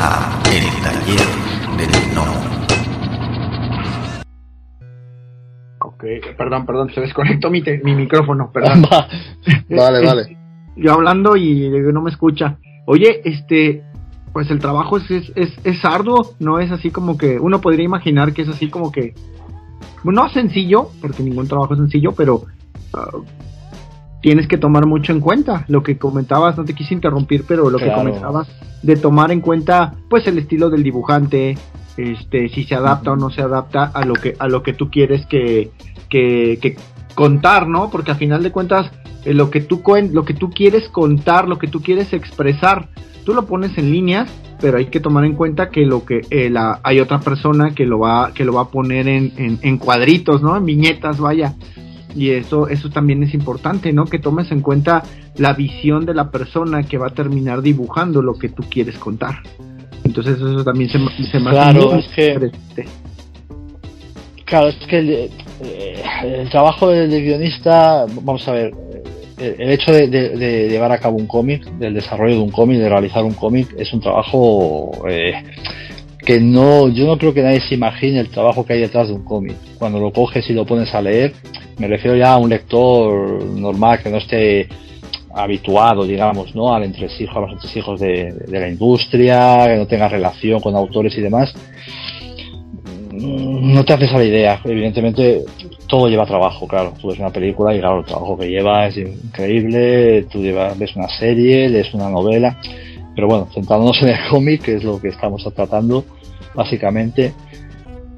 a El Taller del No. Ok, perdón, perdón, se desconectó mi, mi micrófono, perdón. vale, vale. Yo hablando y no me escucha. Oye, este, pues el trabajo es, es, es, arduo, no es así como que uno podría imaginar que es así como que, no sencillo, porque ningún trabajo es sencillo, pero ah, tienes que tomar mucho en cuenta lo que comentabas, no te quise interrumpir, pero lo que comentabas de tomar en cuenta pues el estilo del dibujante, este si se adapta o no se adapta a lo que a lo que tú quieres que, que, contar, ¿no? Porque a final de cuentas eh, lo que tú lo que tú quieres contar, lo que tú quieres expresar, tú lo pones en líneas, pero hay que tomar en cuenta que lo que eh, la, hay otra persona que lo va que lo va a poner en, en, en cuadritos, ¿no? En viñetas, vaya y eso, eso también es importante, ¿no? Que tomes en cuenta la visión de la persona que va a terminar dibujando lo que tú quieres contar. Entonces eso también se, se claro, es que, Claro, es que el, eh, trabajo del, guionista, vamos a ver, eh, el, hecho de, llevar a cabo un cómic, del desarrollo de un cómic, de realizar un cómic, es un trabajo eh, que no, yo no creo que nadie se imagine el trabajo que hay detrás de un cómic. Cuando lo coges y lo pones a leer, me refiero ya a un lector normal que no esté habituado, digamos, ¿no? al entresijo, a los entresijos de, de la industria, que no tenga relación con autores y demás. Mm, no te haces a la idea. Evidentemente, todo lleva trabajo, claro. Tú ves una película y claro, el trabajo que lleva es increíble. Tú llevas, ves una serie, lees una novela. Pero bueno, centrándonos en el cómic, que es lo que estamos tratando, básicamente,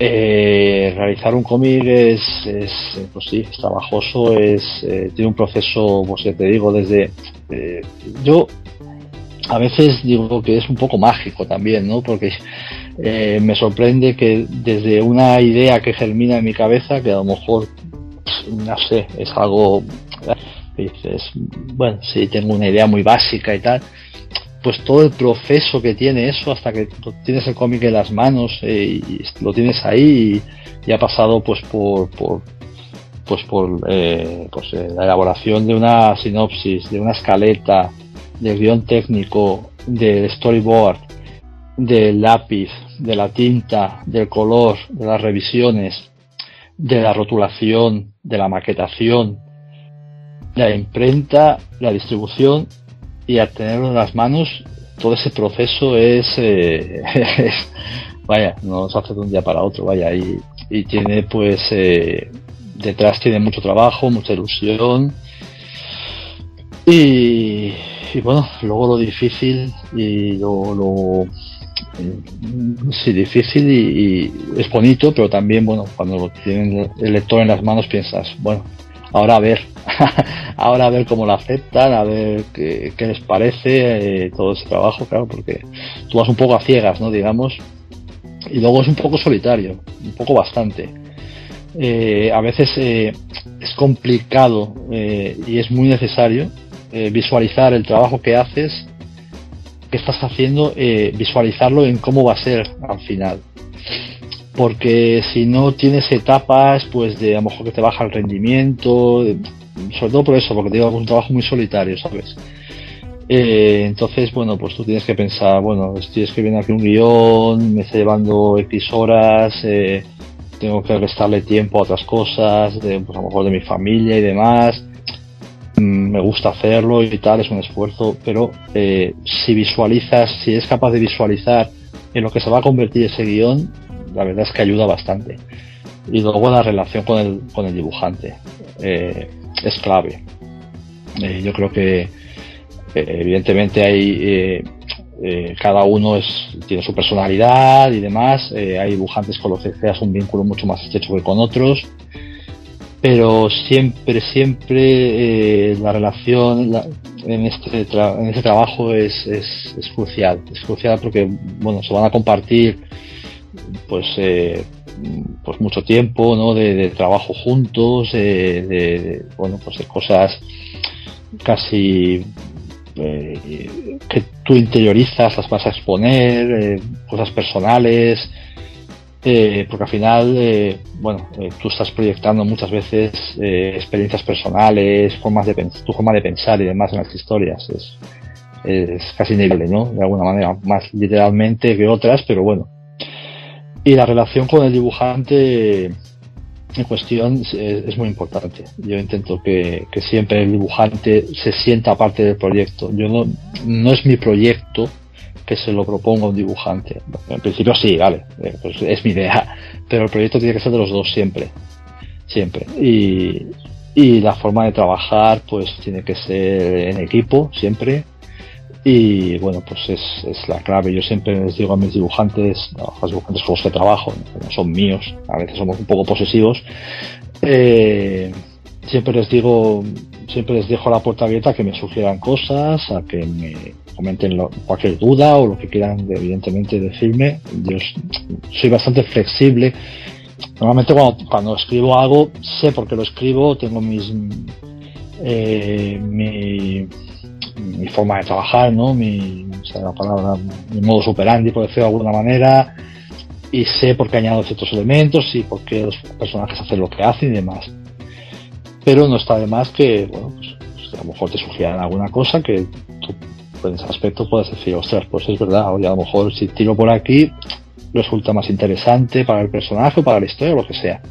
eh, realizar un cómic es, es, pues sí, es trabajoso, es, eh, tiene un proceso, pues ya te digo, desde... Eh, yo a veces digo que es un poco mágico también, ¿no? Porque eh, me sorprende que desde una idea que germina en mi cabeza, que a lo mejor, no sé, es algo... Bueno, sí, tengo una idea muy básica y tal, pues todo el proceso que tiene eso hasta que tienes el cómic en las manos eh, y lo tienes ahí y, ha pasado pues por, por pues por eh, pues, eh, la elaboración de una sinopsis, de una escaleta, del guion técnico, del storyboard, del lápiz, de la tinta, del color, de las revisiones, de la rotulación, de la maquetación, la imprenta, la distribución y al tenerlo en las manos, todo ese proceso es, eh, vaya, no se hace de un día para otro, vaya, y, tiene pues, eh, detrás tiene mucho trabajo, mucha ilusión, y, y bueno, luego lo difícil y lo, lo sí, difícil y, es bonito, pero también, bueno, cuando lo tienen el lector en las manos piensas, bueno, ahora a ver, ahora a ver cómo lo aceptan, a ver qué, les parece eh, todo ese trabajo, claro, porque tú vas un poco a ciegas, ¿no? Digamos, y luego es un poco solitario, un poco bastante. Eh, a veces eh, es complicado y es muy necesario visualizar el trabajo que haces, que estás haciendo, visualizarlo en cómo va a ser al final porque si no tienes etapas, pues de a lo mejor que te baja el rendimiento, sobre todo por eso, porque te digo, es un trabajo muy solitario, ¿sabes? Eh, entonces, bueno, pues tú tienes que pensar, bueno, estoy escribiendo aquí un guion, me estoy llevando X horas, eh, tengo que restarle tiempo a otras cosas, de, pues a lo mejor de mi familia y demás, mm, me gusta hacerlo y tal, es un esfuerzo, pero eh, si visualizas, si eres capaz de visualizar en lo que se va a convertir ese guion, la verdad es que ayuda bastante. Y luego la relación con el, con el dibujante eh, es clave. Eh, yo creo que eh, evidentemente hay cada uno es, tiene su personalidad y demás. hay dibujantes con los que creas un vínculo mucho más estrecho que con otros. Pero siempre, siempre la relación en, este en este trabajo es, es, es crucial. Es crucial porque bueno, se van a compartir pues eh, pues mucho tiempo ¿no? de, trabajo juntos de, bueno pues de cosas casi eh, que tú interiorizas las vas a exponer eh, cosas personales porque al final bueno tú estás proyectando muchas veces experiencias personales formas de tu forma de pensar y demás en las historias es es casi inevitable, ¿no? De alguna manera, más literalmente que otras, pero bueno. Y la relación con el dibujante en cuestión es, muy importante. Yo intento que, que, siempre el dibujante se sienta parte del proyecto. Yo no, no es mi proyecto que se lo proponga un dibujante. En principio sí, vale, eh, pues es mi idea, pero el proyecto tiene que ser de los dos siempre, siempre. Y, y la forma de trabajar pues tiene que ser en equipo siempre y bueno pues es, es la clave. Yo siempre les digo a mis dibujantes a los dibujantes con los que trabajo no son míos a veces somos un poco posesivos eh, siempre les digo siempre les dejo la puerta abierta a que me sugieran cosas a que me comenten cualquier duda o lo que quieran evidentemente decirme. Yo soy bastante flexible. Normalmente cuando, cuando escribo algo sé por qué lo escribo tengo mis eh, mi, mi forma de trabajar no mi la palabra mi modo superandi por decirlo de alguna manera. Y sé por qué añado ciertos elementos y por qué los personajes hacen lo que hacen y demás. Pero no está de más que bueno pues, pues a lo mejor te sugieran alguna cosa que tú en ese aspecto puedes decir ostras pues es verdad oye a lo mejor si tiro por aquí resulta más interesante para el personaje o para la historia o lo que sea.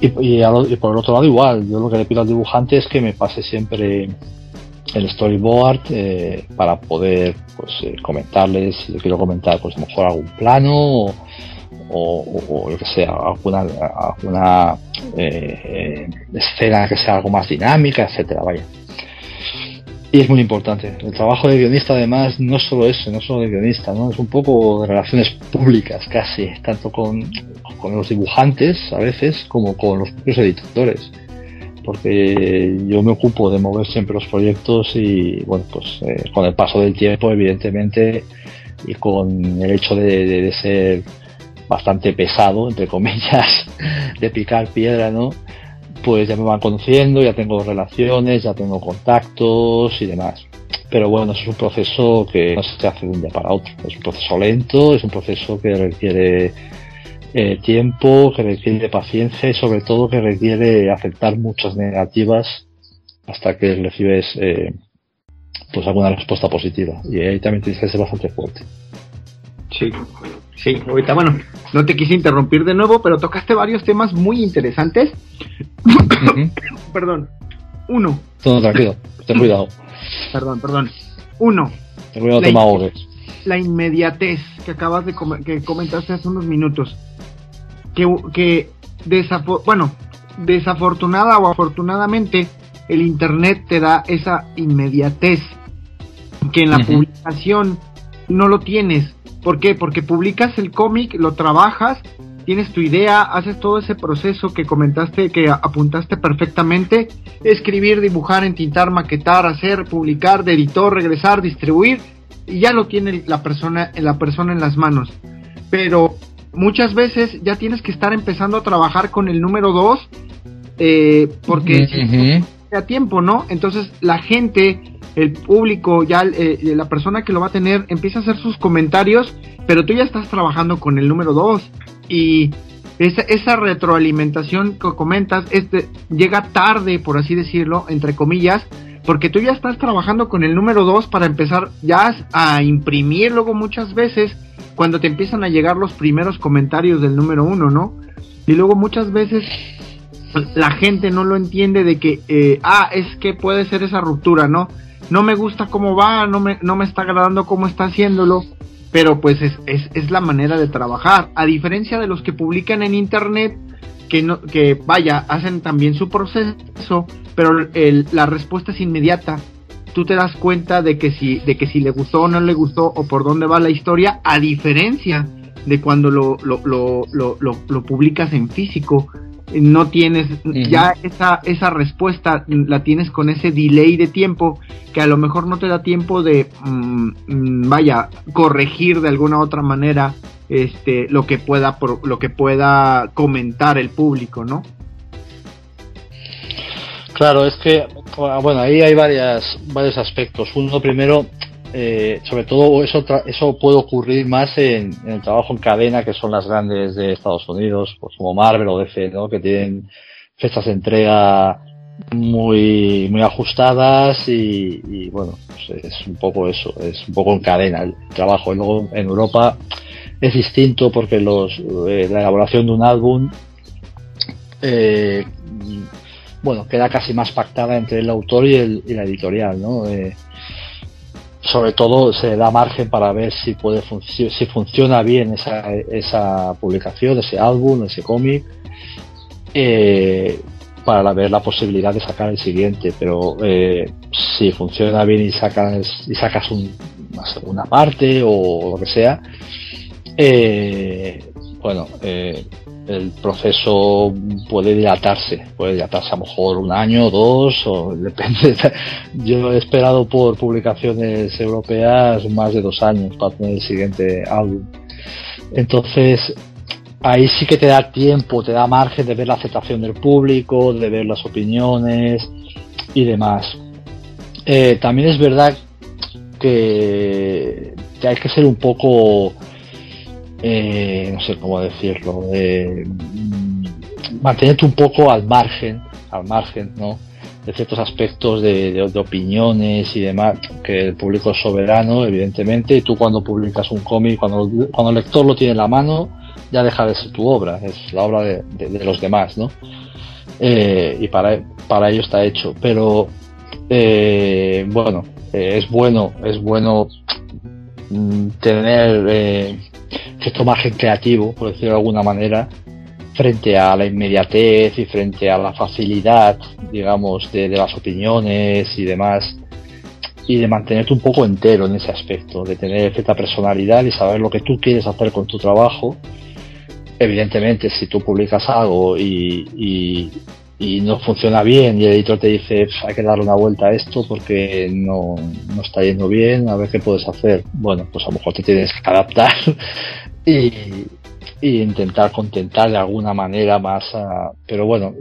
Y, por el otro lado igual, yo lo que le pido al dibujante es que me pase siempre el storyboard eh, para poder pues eh, comentarles si le quiero comentar pues a lo mejor algún plano o, o, lo que sea alguna, alguna eh, escena que sea algo más dinámica etcétera vaya y es muy importante. El trabajo de guionista, además, no solo eso, no solo de guionista, ¿no? Es un poco de relaciones públicas, casi, tanto con, con los dibujantes, a veces, como con los propios editores. Porque yo me ocupo de mover siempre los proyectos y, bueno, pues eh, con el paso del tiempo, evidentemente, y con el hecho de, de ser bastante pesado, entre comillas, de picar piedra, ¿no? pues ya me van conociendo, ya tengo relaciones, ya tengo contactos y demás. Pero bueno, es un proceso que no se hace de un día para otro. Es un proceso lento, es un proceso que requiere eh, tiempo, que requiere paciencia y sobre todo que requiere aceptar muchas negativas hasta que recibes eh, pues alguna respuesta positiva. Y ahí también tienes que ser bastante fuerte. Sí, sí, ahorita bueno, no te quise interrumpir de nuevo, pero tocaste varios temas muy interesantes. perdón. Uno. Todo tranquilo, ten cuidado. Perdón, perdón. Uno. Ten cuidado, la, toma la inmediatez que acabas de que comentaste hace unos minutos. Que, que bueno, desafortunada o afortunadamente, el internet te da esa inmediatez que en la publicación no lo tienes. ¿Por qué? Porque publicas el cómic, lo trabajas, tienes tu idea, haces todo ese proceso que comentaste, que apuntaste perfectamente, escribir, dibujar, entintar, maquetar, hacer, publicar, de editor, regresar, distribuir, y ya lo tiene la persona, la persona en las manos. Pero muchas veces ya tienes que estar empezando a trabajar con el número 2, eh, porque a tiempo, ¿no? Entonces la gente el público, ya eh, la persona que lo va a tener, empieza a hacer sus comentarios, pero tú ya estás trabajando con el número 2 y esa, esa retroalimentación que comentas este, llega tarde, por así decirlo, entre comillas, porque tú ya estás trabajando con el número 2 para empezar ya a imprimir luego muchas veces cuando te empiezan a llegar los primeros comentarios del número 1, ¿no? Y luego muchas veces la gente no lo entiende de que, eh, ah, es que puede ser esa ruptura, ¿no? no me gusta cómo va, no me, no me está agradando cómo está haciéndolo, pero pues es, es, es la manera de trabajar. A diferencia de los que publican en internet, que, no, que vaya, hacen también su proceso, pero el, la respuesta es inmediata. Tú te das cuenta de que, si, de que si le gustó o no le gustó o por dónde va la historia, a diferencia de cuando lo, lo, lo, lo, lo publicas en físico no tienes ya esa, esa respuesta la tienes con ese delay de tiempo que a lo mejor no te da tiempo de mm, mm, vaya corregir de alguna otra manera este lo que pueda lo que pueda comentar el público no claro es que bueno ahí hay varias varios aspectos. Uno primero eh, sobre todo eso, eso puede ocurrir más en, el trabajo en cadena que son las grandes de Estados Unidos, pues como Marvel o DC, ¿no? que tienen fechas de entrega muy muy ajustadas y, bueno pues es un poco eso es un poco en cadena el trabajo y luego en Europa es distinto porque los eh, la elaboración de un álbum eh, bueno queda casi más pactada entre el autor y, el, y la editorial no eh, sobre todo se da margen para ver si puede si funciona bien esa, esa publicación ese álbum ese cómic eh, para ver la posibilidad de sacar el siguiente, pero eh, si funciona bien y sacas, y sacas una segunda parte o lo que sea, eh, bueno, eh, el proceso puede dilatarse, puede dilatarse a lo mejor un año, dos, o depende. Yo he esperado por publicaciones europeas más de dos años para tener el siguiente álbum. Entonces, ahí sí que te da tiempo, te da margen de ver la aceptación del público, de ver las opiniones y demás. Eh, también es verdad que, hay que ser un poco, eh, no sé cómo decirlo, mm, mantenerte un poco al margen, al margen, ¿no? de ciertos aspectos de, opiniones y demás, que el público es soberano, evidentemente, y tú cuando publicas un cómic, cuando, cuando el lector lo tiene en la mano, ya deja de ser tu obra, es la obra de, los demás, ¿no? Eh, y para, para ello está hecho. Pero eh, bueno, es bueno, es bueno mm, tener cierto margen creativo, por decirlo de alguna manera, frente a la inmediatez y frente a la facilidad, digamos, de, de las opiniones y demás y de mantenerte un poco entero en ese aspecto, de tener cierta personalidad y saber lo que tú quieres hacer con tu trabajo. Evidentemente, si tú publicas algo y, no funciona bien y el editor te dice hay que darle una vuelta a esto porque no, no está yendo bien, a ver qué puedes hacer. Bueno, pues a lo mejor te tienes que adaptar y, y intentar contentar de alguna manera más. pero bueno,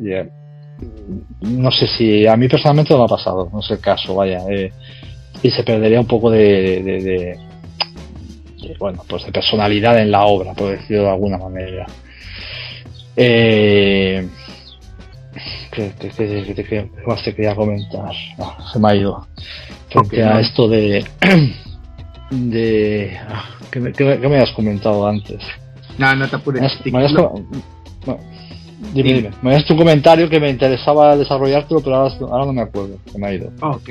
no sé si a mí personalmente no me ha pasado, no sé el caso, vaya. Eh, y se perdería un poco de bueno, pues de personalidad en la obra, por decirlo de alguna manera. Eh, ¿qué, más te quería comentar? se me ha ido. Frente a esto de. de ah, ¿qué, me, me, has comentado antes? No, no te apures. Me dime, dime. Me has un comentario que me interesaba desarrollártelo, pero ahora, ahora no me acuerdo. Se me ha ido. ok.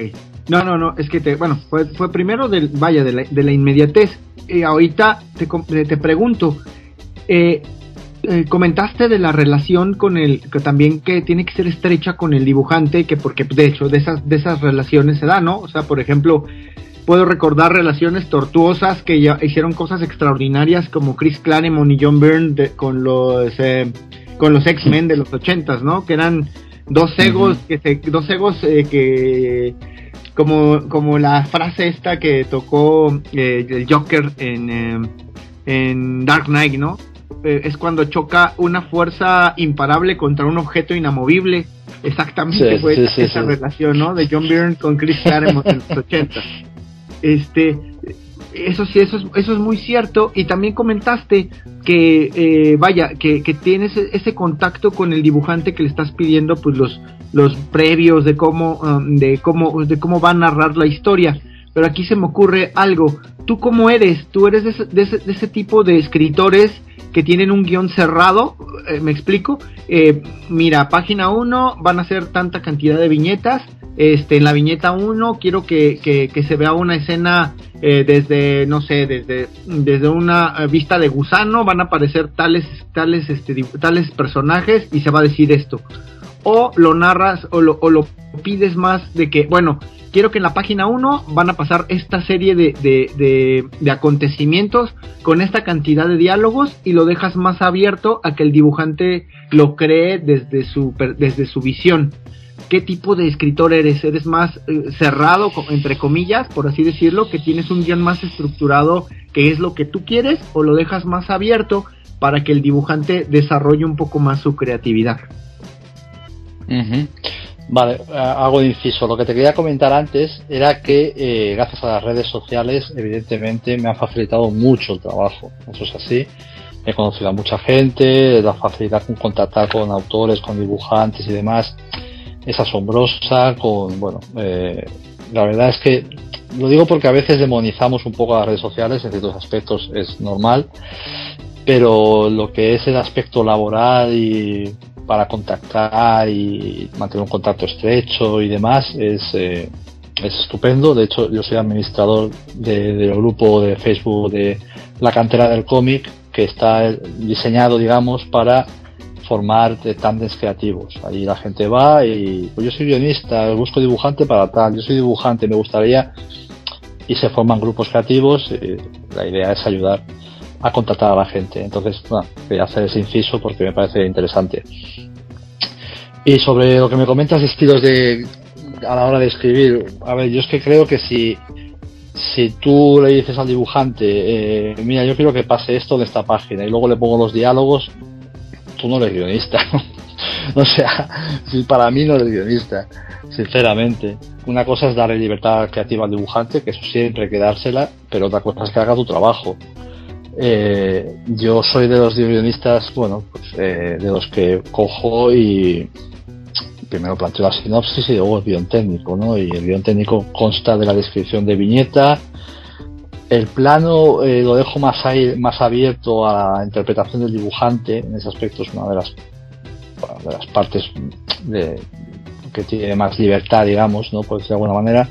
No, no, no. Es que te. Bueno, fue, fue primero del. Vaya, de la, de la inmediatez eh, ahorita te, te pregunto, eh, eh, comentaste de la relación con el, que también que tiene que ser estrecha con el dibujante, que porque de hecho de esas, de esas relaciones se da, ¿no? O sea, por ejemplo, puedo recordar relaciones tortuosas que ya hicieron cosas extraordinarias como Chris Claremont y John Byrne con los con los X-Men de los ochentas, ¿no? Que eran dos egos que se, dos egos que como, como la frase esta que tocó eh, el Joker en, eh, en Dark Knight, ¿no? Eh, es cuando choca una fuerza imparable contra un objeto inamovible. Exactamente fue esa, relación, ¿no? De John Byrne con Chris Claremont en los 80. Este, eso sí, eso es, eso es muy cierto. Y también comentaste que, eh, vaya, que, que, tienes ese contacto con el dibujante que le estás pidiendo, pues los, los previos de cómo, um, de cómo, de cómo va a narrar la historia. Pero aquí se me ocurre algo. ¿Tú cómo eres? ¿Tú eres de ese, de ese, tipo de escritores que tienen un guion cerrado? Eh, ¿Me explico? Eh, mira, página 1 van a ser tanta cantidad de viñetas este, en la viñeta 1 quiero que, que, se vea una escena eh, desde, no sé, desde, desde una eh, vista de gusano, van a aparecer tales, tales, este, tales personajes y se va a decir esto. O lo narras o lo, o lo pides más de que, bueno, quiero que en la página 1 van a pasar esta serie de, de, de, acontecimientos con esta cantidad de diálogos y lo dejas más abierto a que el dibujante lo cree desde su, desde su visión qué tipo de escritor eres. ¿Eres más eh, cerrado, entre comillas, por así decirlo, que tienes un guion más estructurado, que es lo que tú quieres, o lo dejas más abierto para que el dibujante desarrolle un poco más su creatividad? Vale, eh, hago inciso. Lo que te quería comentar antes era que eh, gracias a las redes sociales, evidentemente, me han facilitado mucho el trabajo. Eso es así. He conocido a mucha gente, la facilidad con contactar con autores, con dibujantes y demás es asombrosa, con, bueno, eh, la verdad es que lo digo porque a veces demonizamos un poco a las redes sociales, en ciertos aspectos es normal, pero lo que es el aspecto laboral y para contactar y mantener un contacto estrecho y demás es, eh, es estupendo. De hecho, yo soy administrador del grupo de Facebook de la cantera del cómic que está diseñado, digamos, para formar de tandes creativos. Ahí la gente va y pues yo soy guionista, busco dibujante para tal, yo soy dibujante, me gustaría y se forman grupos creativos. la idea es ayudar a contactar a la gente. Entonces, bueno, voy a hacer ese inciso porque me parece interesante. Y sobre lo que me comentas, estilos de a la hora de escribir, a ver, yo es que creo que si si tú le dices al dibujante, eh, mira, yo quiero que pase esto de esta página y luego le pongo los diálogos, tú no eres guionista. o sea, si para mí no eres guionista, sinceramente. Una cosa es darle libertad creativa al dibujante, que eso siempre hay que dársela, pero otra cosa es que haga tu trabajo. Eh, yo soy de los guionistas, bueno, pues, eh, de los que cojo y primero planteo la sinopsis y luego el guion técnico, ¿no? Y el guion técnico consta de la descripción de viñeta. El plano eh, lo dejo más, más abierto a la interpretación del dibujante, en ese aspecto es una de las, de las partes de, que tiene más libertad, digamos, ¿no? Por decirlo de alguna manera,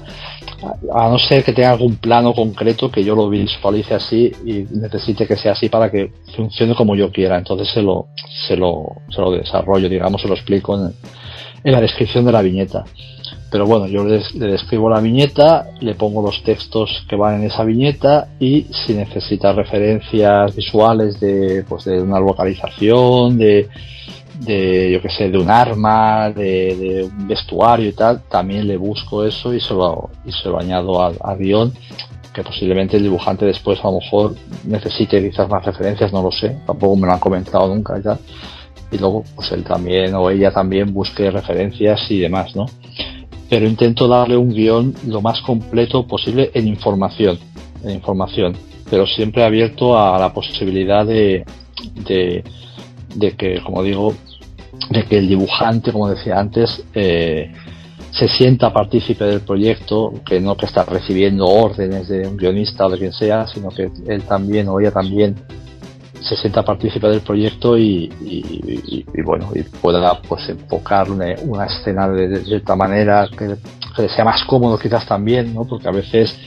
a, no ser que tenga algún plano concreto que yo lo visualice así y necesite que sea así para que funcione como yo quiera. Entonces se lo, se lo, se lo desarrollo, digamos, se lo explico en, en la descripción de la viñeta. Pero bueno, yo le, describo la viñeta, le pongo los textos que van en esa viñeta y si necesita referencias visuales de, pues de una localización, de, de yo que sé, de un arma, de, un vestuario y tal, también le busco eso y se lo, y se lo añado al, guion, que posiblemente el dibujante después a lo mejor necesite quizás más referencias, no lo sé, tampoco me lo han comentado nunca y tal. Y luego, pues él también o ella también busque referencias y demás, ¿no? Pero intento darle un guion lo más completo posible en información, en información, pero siempre abierto a la posibilidad de, de de que, como digo, de que el dibujante, como decía antes, eh, se sienta partícipe del proyecto, que no que está recibiendo órdenes de un guionista o de quien sea, sino que él también o ella también se sienta partícipe del proyecto y, bueno y pueda pues enfocar una, escena de, cierta manera que, que, sea más cómodo quizás también no porque a veces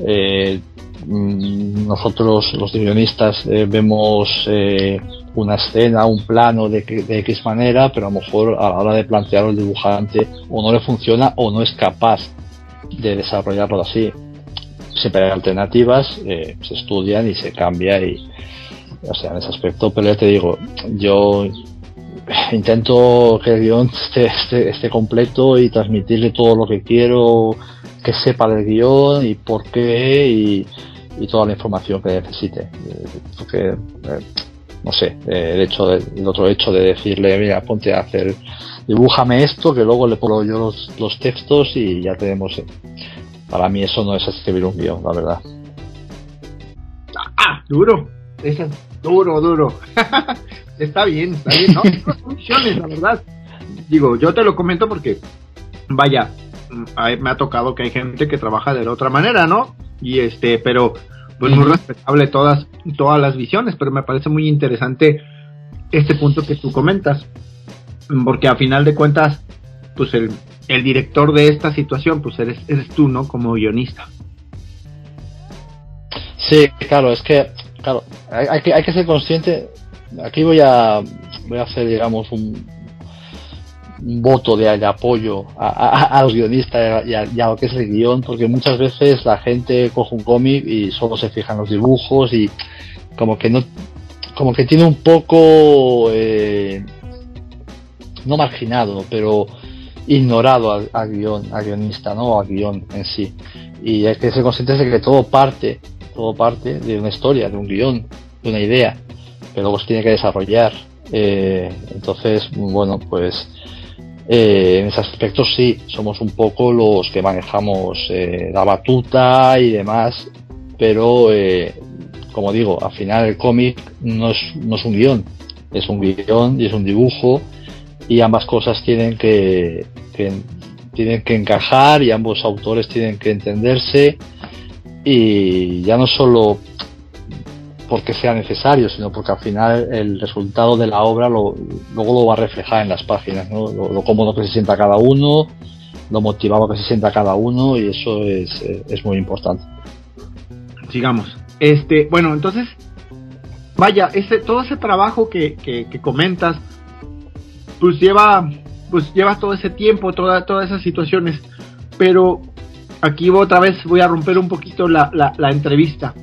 eh, nosotros los guionistas eh, vemos eh, una escena, un plano de, de, X manera, pero a lo mejor a la hora de plantearlo el dibujante o no le funciona o no es capaz de desarrollarlo así. Siempre hay alternativas, eh, se estudian y se cambia y, o sea, en ese aspecto, pero ya te digo, yo intento que el guion esté, esté, completo y transmitirle todo lo que quiero que sepa del guion y por qué y, y toda la información que necesite. Porque eh, no sé, eh, el hecho de, el otro hecho de decirle, mira, ponte a hacer, dibújame esto, que luego le pongo yo los, los textos y ya tenemos. Eh, para mí eso no es escribir un guion, la verdad. Ah, duro. Eso duro, duro. está bien, está bien, ¿no? funciones, la verdad. Digo, yo te lo comento porque, vaya, mm, me ha tocado que hay gente que trabaja de la otra manera, ¿no? Y este, pero pues muy respetable todas, todas las visiones, pero me parece muy interesante este punto que tú comentas, porque a final de cuentas, pues el, el director de esta situación, pues eres, eres tú, ¿no? Como guionista. Sí, claro, es que, claro, hay, que, hay que ser consciente, aquí voy a, voy a hacer, digamos, un voto de, apoyo a, los guionistas y a, lo que es el guion, porque muchas veces la gente coge un cómic y solo se fija en los dibujos y como que no, como que tiene un poco, eh, no marginado, pero ignorado al, guion, al guionista, ¿no? Al guion en sí. Y hay que ser conscientes de que todo parte, todo parte de una historia, de un guion, de una idea, que luego se tiene que desarrollar. Eh, entonces, bueno, pues eh, en ese aspecto sí, somos un poco los que manejamos eh, la batuta y demás, pero eh, como digo, al final el cómic no es, no es un guion, es un guion y es un dibujo y ambas cosas tienen que, tienen que encajar y ambos autores tienen que entenderse y ya no solo porque sea necesario, sino porque al final el resultado de la obra lo, luego lo va a reflejar en las páginas, ¿no? lo, cómodo que se sienta cada uno, lo motivado que se sienta cada uno y eso es, es muy importante. Sigamos. Este, bueno, entonces, vaya, ese, todo ese trabajo que, que, que comentas, pues lleva, pues lleva todo ese tiempo, toda, todas esas situaciones, pero aquí otra vez voy a romper un poquito la, la, entrevista.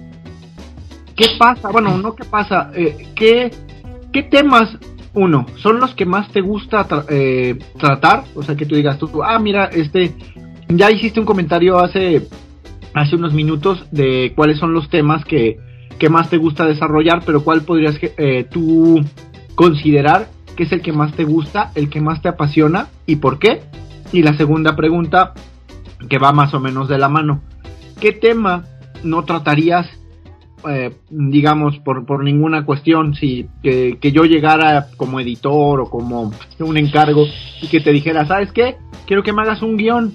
¿Qué pasa? Bueno, no qué pasa, eh, ¿qué, ¿qué temas, uno, son los que más te gusta eh, tratar? O sea, que tú digas tú, ah, mira, este, ya hiciste un comentario hace hace unos minutos de cuáles son los temas que, más te gusta desarrollar, pero cuál podrías eh, tú considerar que es el que más te gusta, el que más te apasiona y por qué. Y la segunda pregunta, que va más o menos de la mano, ¿qué tema no tratarías, eh, digamos, por, por ninguna cuestión, si que, que yo llegara como editor o como un encargo y que te dijera, ¿sabes qué? Quiero que me hagas un guion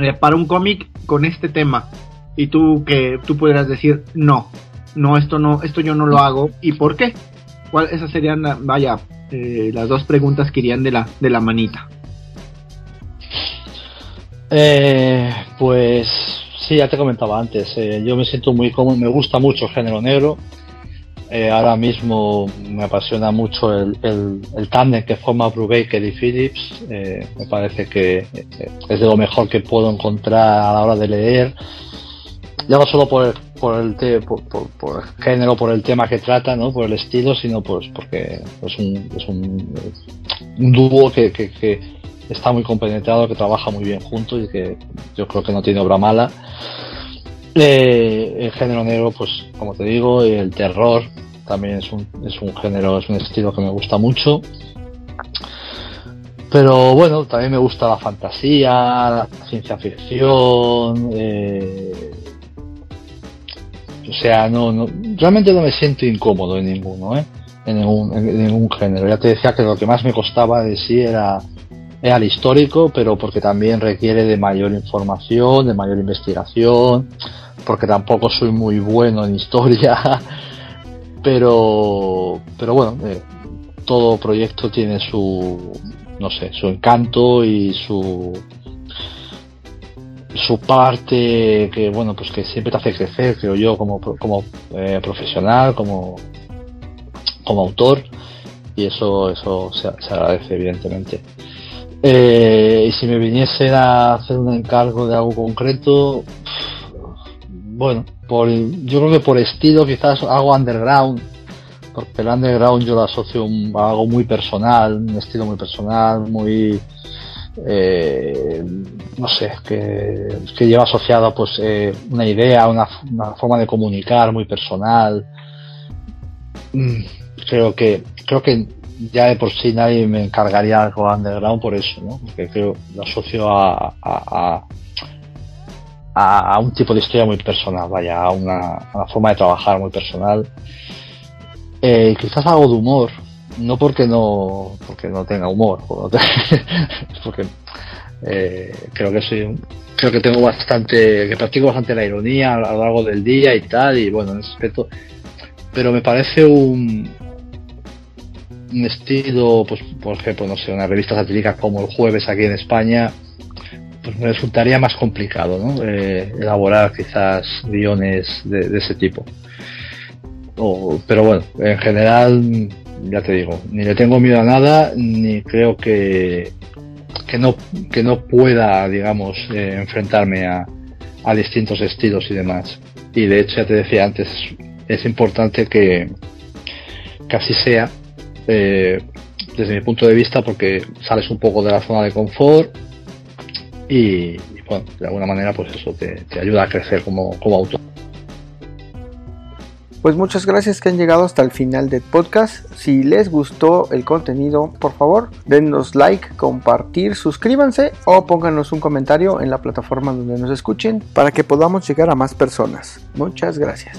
eh, para un cómic con este tema. Y tú que tú pudieras decir no no esto no esto yo no lo hago y por qué cuál esas serían vaya eh, las dos preguntas que irían de la de la manita pues sí ya te comentaba antes yo me siento muy cómodo me gusta mucho el género negro eh, ahora mismo me apasiona mucho el, el, tándem que forma Brubaker y Phillips. Eh, me parece que eh, es de lo mejor que puedo encontrar a la hora de leer. Ya no solo por el, por el, por, el género, por el tema que trata, ¿no? por el estilo, sino pues porque es un, es un, un dúo que, que está muy compenetrado, que trabaja muy bien juntos y que yo creo que no tiene obra mala. Eh, el género negro, pues como te digo, el terror también es un, es un género, es un estilo que me gusta mucho. Pero bueno, también me gusta la fantasía, la ciencia ficción. Eh, o sea, no, no, realmente no me siento incómodo en ninguno, ¿eh? en, ningún, en ningún género. Ya te decía que lo que más me costaba de sí era es al histórico, pero porque también requiere de mayor información, de mayor investigación, porque tampoco soy muy bueno en historia, pero, pero bueno, eh, todo proyecto tiene su, no sé, su encanto y su, su parte que bueno pues que siempre te hace crecer creo yo como como eh, profesional como como autor. Y eso eso se agradece evidentemente eh, y si me viniesen a hacer un encargo de algo concreto, bueno, por, yo creo que por estilo quizás algo underground, porque el underground yo lo asocio a algo muy personal, un estilo muy personal, muy, eh, no sé, que, que, lleva asociado pues eh, una idea, una, una, forma de comunicar muy personal. Mm, creo que creo que ya de por sí nadie me encargaría algo underground por eso, ¿no? Porque creo lo asocio a, a, a, un tipo de historia muy personal, vaya, a una, forma de trabajar muy personal. Eh, quizás algo de humor, no porque no porque no tenga humor, porque eh, creo que soy creo que tengo bastante que practico bastante la ironía a lo largo del día y tal y bueno en ese aspecto pero me parece un, un estilo, pues por ejemplo, no sé, una revista satírica como el jueves aquí en España, pues me resultaría más complicado, ¿no? Eh, elaborar quizás guiones de, ese tipo. pero bueno, en general, ya te digo, ni le tengo miedo a nada, ni creo que, que no, que no pueda, digamos, eh, enfrentarme a, a distintos estilos y demás. Y de hecho, ya te decía antes, es importante que, que así sea, eh, desde mi punto de vista, porque sales un poco de la zona de confort y, bueno, de alguna manera, pues eso te, ayuda a crecer como, como autor. Pues muchas gracias que han llegado hasta el final del podcast. Si les gustó el contenido, por favor, denos like, compartir, suscríbanse o pónganos un comentario en la plataforma donde nos escuchen para que podamos llegar a más personas. Muchas gracias.